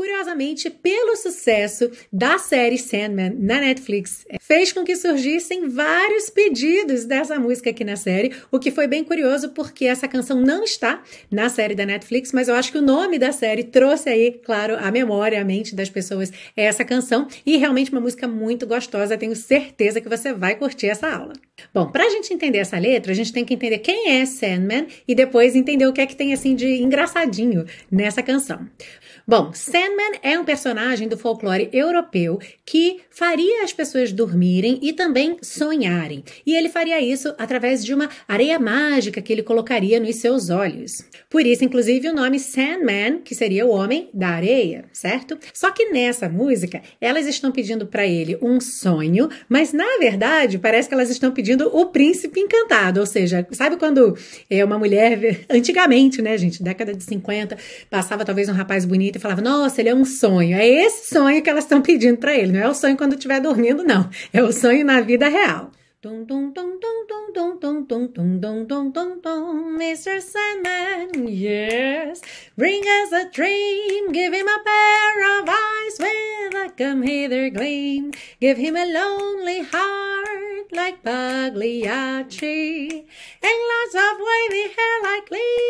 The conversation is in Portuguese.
Curiosamente, pelo sucesso da série Sandman na Netflix, fez com que surgissem vários pedidos dessa música aqui na série, o que foi bem curioso porque essa canção não está na série da Netflix, mas eu acho que o nome da série trouxe aí, claro, a memória, a mente das pessoas essa canção e realmente uma música muito gostosa. Tenho certeza que você vai curtir essa aula. Bom, para a gente entender essa letra, a gente tem que entender quem é Sandman e depois entender o que é que tem assim de engraçadinho nessa canção. Bom, Sandman é um personagem do folclore europeu que faria as pessoas dormirem e também sonharem. E ele faria isso através de uma areia mágica que ele colocaria nos seus olhos. Por isso, inclusive, o nome Sandman, que seria o homem da areia, certo? Só que nessa música, elas estão pedindo para ele um sonho, mas na verdade, parece que elas estão pedindo o príncipe encantado, ou seja, sabe quando é uma mulher antigamente, né, gente, década de 50, passava talvez um rapaz bonito e falava: "Nossa, ele é um sonho". É esse sonho que elas estão pedindo para ele, não é o sonho quando estiver dormindo, não. É o sonho na vida real. Mr. Sandman, yes, bring us a dream, give him a pair of eyes with a come hither gleam, give him a lonely heart like Pagliacci, and lots of wavy hair like Liberace.